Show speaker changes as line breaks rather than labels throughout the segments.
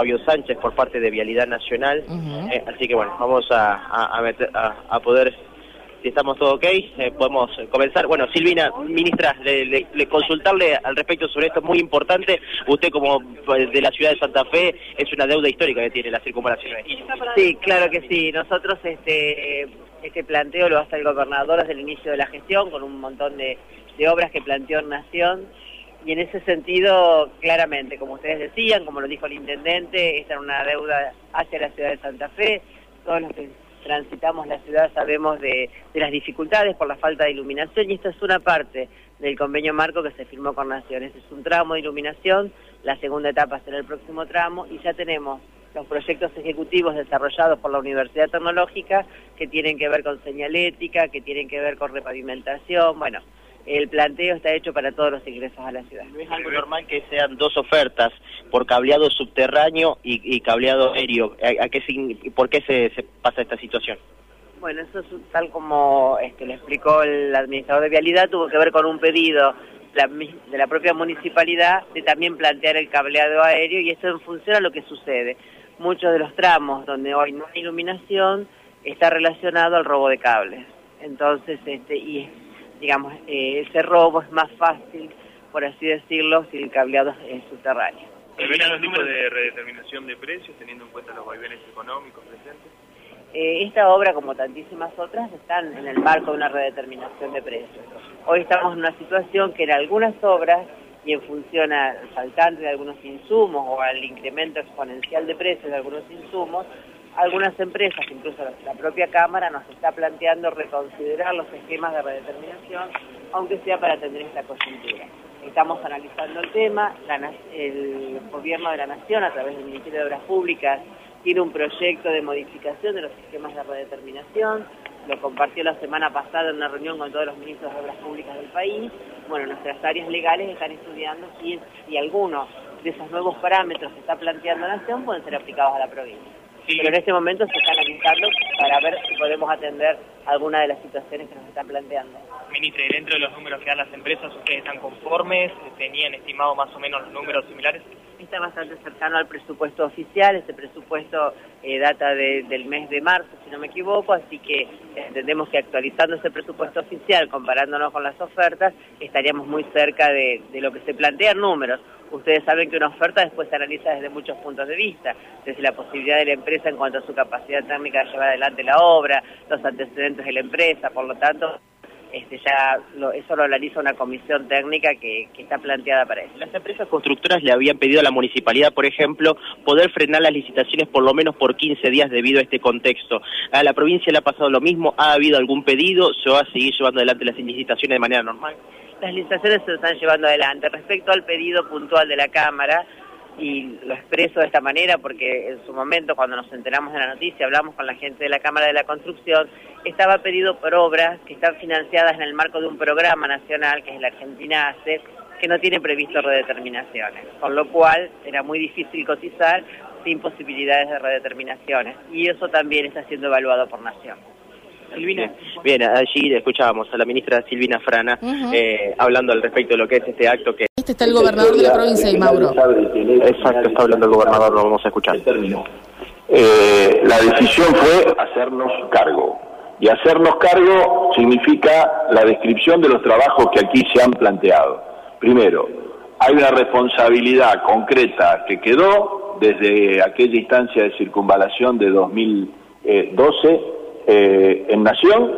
Fabio Sánchez por parte de Vialidad Nacional. Eh, así que bueno, vamos a, a, poder si estamos todo ok, eh, podemos comenzar. Bueno, Silvina, ministra, le, consultarle al respecto sobre esto es muy importante. Usted como pues, de la ciudad de Santa Fe es una deuda histórica que tiene la circunvalación.
Sí, claro que sí. Nosotros este este planteo lo hace el gobernador desde el inicio de la gestión con un montón de, de obras que planteó en Nación y en ese sentido, claramente, como ustedes decían, como lo dijo el intendente, esta es una deuda hacia la ciudad de Santa Fe. Todos los que transitamos la ciudad sabemos de, las dificultades por la falta de iluminación y esta es una parte del convenio marco que se firmó con Naciones. Es un tramo de iluminación, la segunda etapa será el próximo tramo y ya tenemos los proyectos ejecutivos desarrollados por la Universidad Tecnológica que tienen que ver con señalética, que tienen que ver con repavimentación, bueno, el planteo está hecho para todos los ingresos a la ciudad.
¿No es algo normal que sean dos ofertas por cableado subterráneo y, cableado aéreo? ¿A, qué, ¿Por qué se, pasa esta situación?
Bueno, eso es tal como este, le explicó el administrador de vialidad, tuvo que ver con un pedido de la propia municipalidad de también plantear el cableado aéreo y esto en función a lo que sucede. Muchos de los tramos donde hoy no hay iluminación está relacionado al robo de cables. Entonces, este, y digamos, eh, ese robo es más fácil, por así decirlo, si el cableado es subterráneo.
¿Ven algún tipo de redeterminación de precios teniendo en cuenta los vaivenes económicos presentes?
Eh, esta obra, como tantísimas otras, están en el marco de una redeterminación de precios. Hoy estamos en una situación que en algunas obras, y en función al faltante de algunos insumos o al incremento exponencial de precios de algunos insumos, algunas empresas, incluso la propia Cámara, nos está planteando reconsiderar los esquemas de redeterminación, aunque sea para atender esta coyuntura. Estamos analizando el tema, el Gobierno de la Nación, a través del Ministerio de Obras Públicas, tiene un proyecto de modificación de los esquemas de redeterminación, lo compartió la semana pasada en una reunión con todos los ministros de Obras Públicas del país. Bueno, nuestras áreas legales están estudiando si, si algunos de esos nuevos parámetros que está planteando la Nación pueden ser aplicados a la provincia pero en este momento se está analizando para ver si podemos atender alguna de las situaciones que nos están planteando.
Ministra, dentro de los números que dan las empresas, ¿ustedes están conformes? ¿Tenían estimado más o menos los números similares?
Está bastante cercano al presupuesto oficial, ese presupuesto eh, data del mes de marzo, si no me equivoco, así que entendemos que actualizando ese presupuesto oficial, comparándonos con las ofertas, estaríamos muy cerca de, de lo que se plantean números. Ustedes saben que una oferta después se analiza desde muchos puntos de vista, desde la posibilidad de la empresa en cuanto a su capacidad técnica de llevar adelante la obra, los antecedentes de la empresa, por lo tanto, este, ya eso lo analiza una comisión técnica que, está planteada para eso.
Las empresas constructoras le habían pedido a la municipalidad, por ejemplo, poder frenar las licitaciones por lo menos por 15 días debido a este contexto. A la provincia le ha pasado lo mismo, ¿ha habido algún pedido? ¿Se va a seguir llevando adelante las licitaciones de manera normal?
Las licitaciones se están llevando adelante. Respecto al pedido puntual de la Cámara, y lo expreso de esta manera porque en su momento cuando nos enteramos de la noticia hablamos con la gente de la Cámara de la Construcción, estaba pedido por obras que están financiadas en el marco de un programa nacional que es la Argentina ACE, que no tiene previsto redeterminaciones, con lo cual era muy difícil cotizar sin posibilidades de redeterminaciones y eso también está siendo evaluado por Nación.
Silvina. Bien, allí escuchábamos a la ministra Silvina Frana eh, hablando al respecto de lo que es este acto que...
Este está el gobernador de la provincia de Mauro.
Exacto, está hablando el gobernador, lo vamos a escuchar.
Eh, la decisión fue hacernos cargo. Y hacernos cargo significa la descripción de los trabajos que aquí se han planteado. Primero, hay una responsabilidad concreta que quedó desde aquella instancia de circunvalación de 2012 eh, en Nación,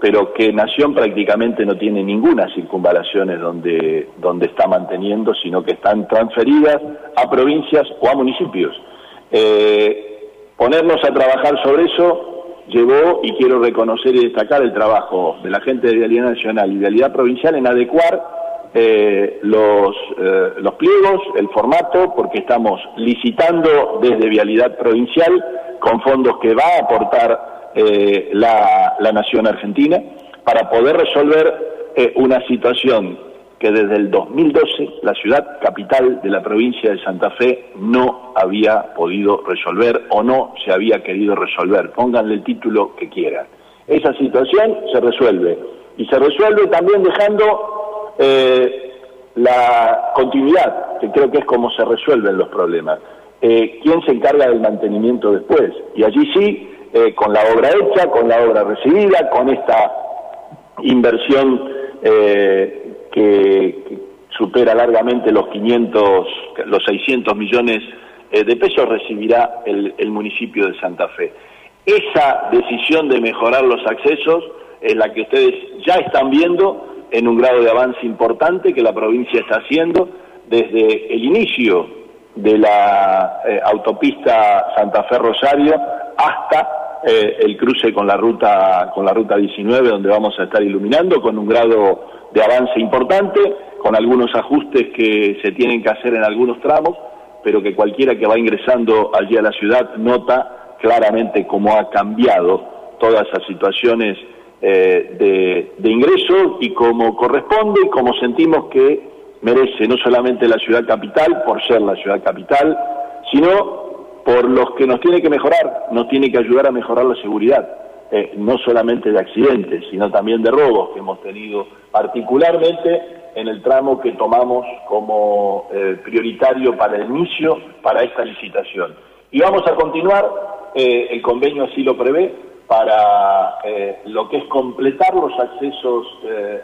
pero que Nación prácticamente no tiene ninguna circunvalaciones donde, donde está manteniendo, sino que están transferidas a provincias o a municipios. Eh, ponernos a trabajar sobre eso llevó, y quiero reconocer y destacar el trabajo de la gente de Vialidad Nacional y Vialidad Provincial en adecuar eh, los, los pliegos, el formato, porque estamos licitando desde Vialidad Provincial con fondos que va a aportar eh, la, nación argentina para poder resolver eh, una situación que desde el 2012 la ciudad capital de la provincia de Santa Fe no había podido resolver o no se había querido resolver. Pónganle el título que quieran. Esa situación se resuelve y se resuelve también dejando eh, la continuidad, que creo que es como se resuelven los problemas. eh, quién se encarga del mantenimiento después. Y allí sí, eh, con la obra hecha, con la obra recibida, con esta inversión eh, que, supera largamente los 500, los 600 millones de pesos, recibirá el, municipio de Santa Fe. Esa decisión de mejorar los accesos es la que ustedes ya están viendo en un grado de avance importante que la provincia está haciendo desde el inicio de la eh, autopista Santa Fe Rosario hasta eh, el cruce con la ruta con la ruta 19 donde vamos a estar iluminando con un grado de avance importante con algunos ajustes que se tienen que hacer en algunos tramos pero que cualquiera que va ingresando allí a la ciudad nota claramente cómo ha cambiado todas esas situaciones eh, de, de ingreso y cómo corresponde y cómo sentimos que merece no solamente la ciudad capital, por ser la ciudad capital, sino por los que nos tiene que mejorar, nos tiene que ayudar a mejorar la seguridad, eh, no solamente de accidentes, sino también de robos que hemos tenido, particularmente en el tramo que tomamos como eh, prioritario para el inicio, para esta licitación. Y vamos a continuar, eh, el convenio así lo prevé, para lo que es completar los accesos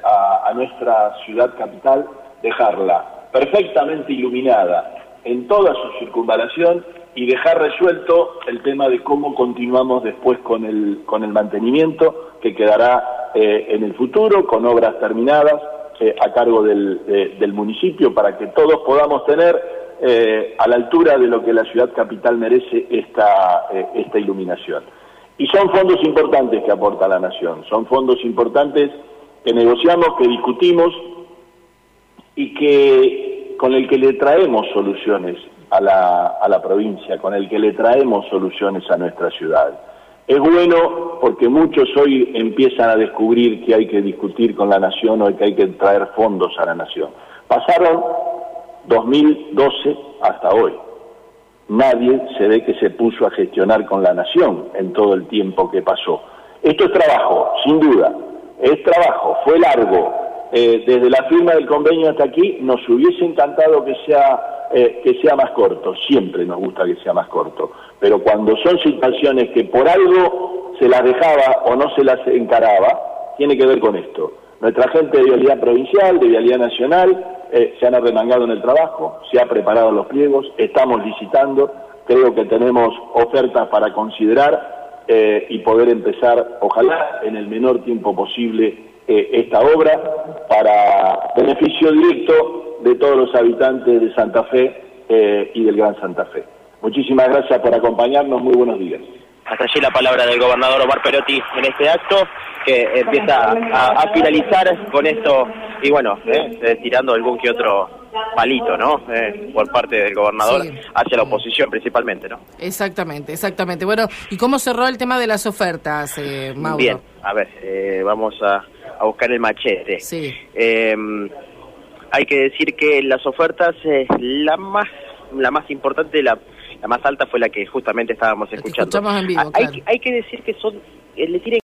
a, a nuestra ciudad capital dejarla perfectamente iluminada en toda su circunvalación y dejar resuelto el tema de cómo continuamos después con el, con el mantenimiento que quedará eh, en el futuro con obras terminadas eh, a cargo del, del, municipio para que todos podamos tener eh, a la altura de lo que la ciudad capital merece esta, esta iluminación. Y son fondos importantes que aporta la Nación, son fondos importantes que negociamos, que discutimos, y que con el que le traemos soluciones a la, a la provincia, con el que le traemos soluciones a nuestra ciudad. Es bueno porque muchos hoy empiezan a descubrir que hay que discutir con la nación o que hay que traer fondos a la nación. Pasaron 2012 hasta hoy. Nadie se ve que se puso a gestionar con la nación en todo el tiempo que pasó. Esto es trabajo, sin duda. Es trabajo, fue largo, eh, desde la firma del convenio hasta aquí, nos hubiese encantado que sea, eh, que sea más corto, siempre nos gusta que sea más corto, pero cuando son situaciones que por algo se las dejaba o no se las encaraba, tiene que ver con esto. Nuestra gente de vialidad provincial, de vialidad nacional, eh, se han arremangado en el trabajo, se han preparado los pliegos, estamos licitando, creo que tenemos ofertas para considerar y poder empezar, ojalá, en el menor tiempo posible eh, esta obra para beneficio directo de todos los habitantes de Santa Fe eh, y del Gran Santa Fe. Muchísimas gracias por acompañarnos, muy buenos días.
Hasta allí la palabra del gobernador Omar Perotti en este acto, que empieza a, finalizar con esto, y bueno, eh, tirando algún que otro palito, ¿no? por parte del gobernador hacia la oposición principalmente, ¿no?
Exactamente, exactamente. Bueno, ¿y cómo cerró el tema de las ofertas, Mauro?
Bien, a ver, vamos a a buscar el machete.
Sí.
Hay que decir que las ofertas, eh, la más la más importante, la, la más alta fue la que justamente estábamos escuchando.
En vivo,
hay, hay que decir que son, eh, le tienen